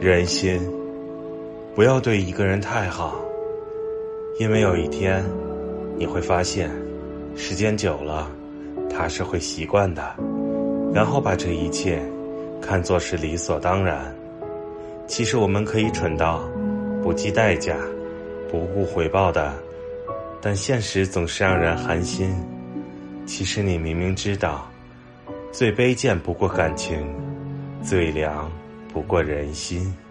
人心，不要对一个人太好，因为有一天你会发现，时间久了，他是会习惯的，然后把这一切看作是理所当然。其实我们可以蠢到不计代价、不顾回报的，但现实总是让人寒心。其实你明明知道，最卑贱不过感情，最凉。不过人心。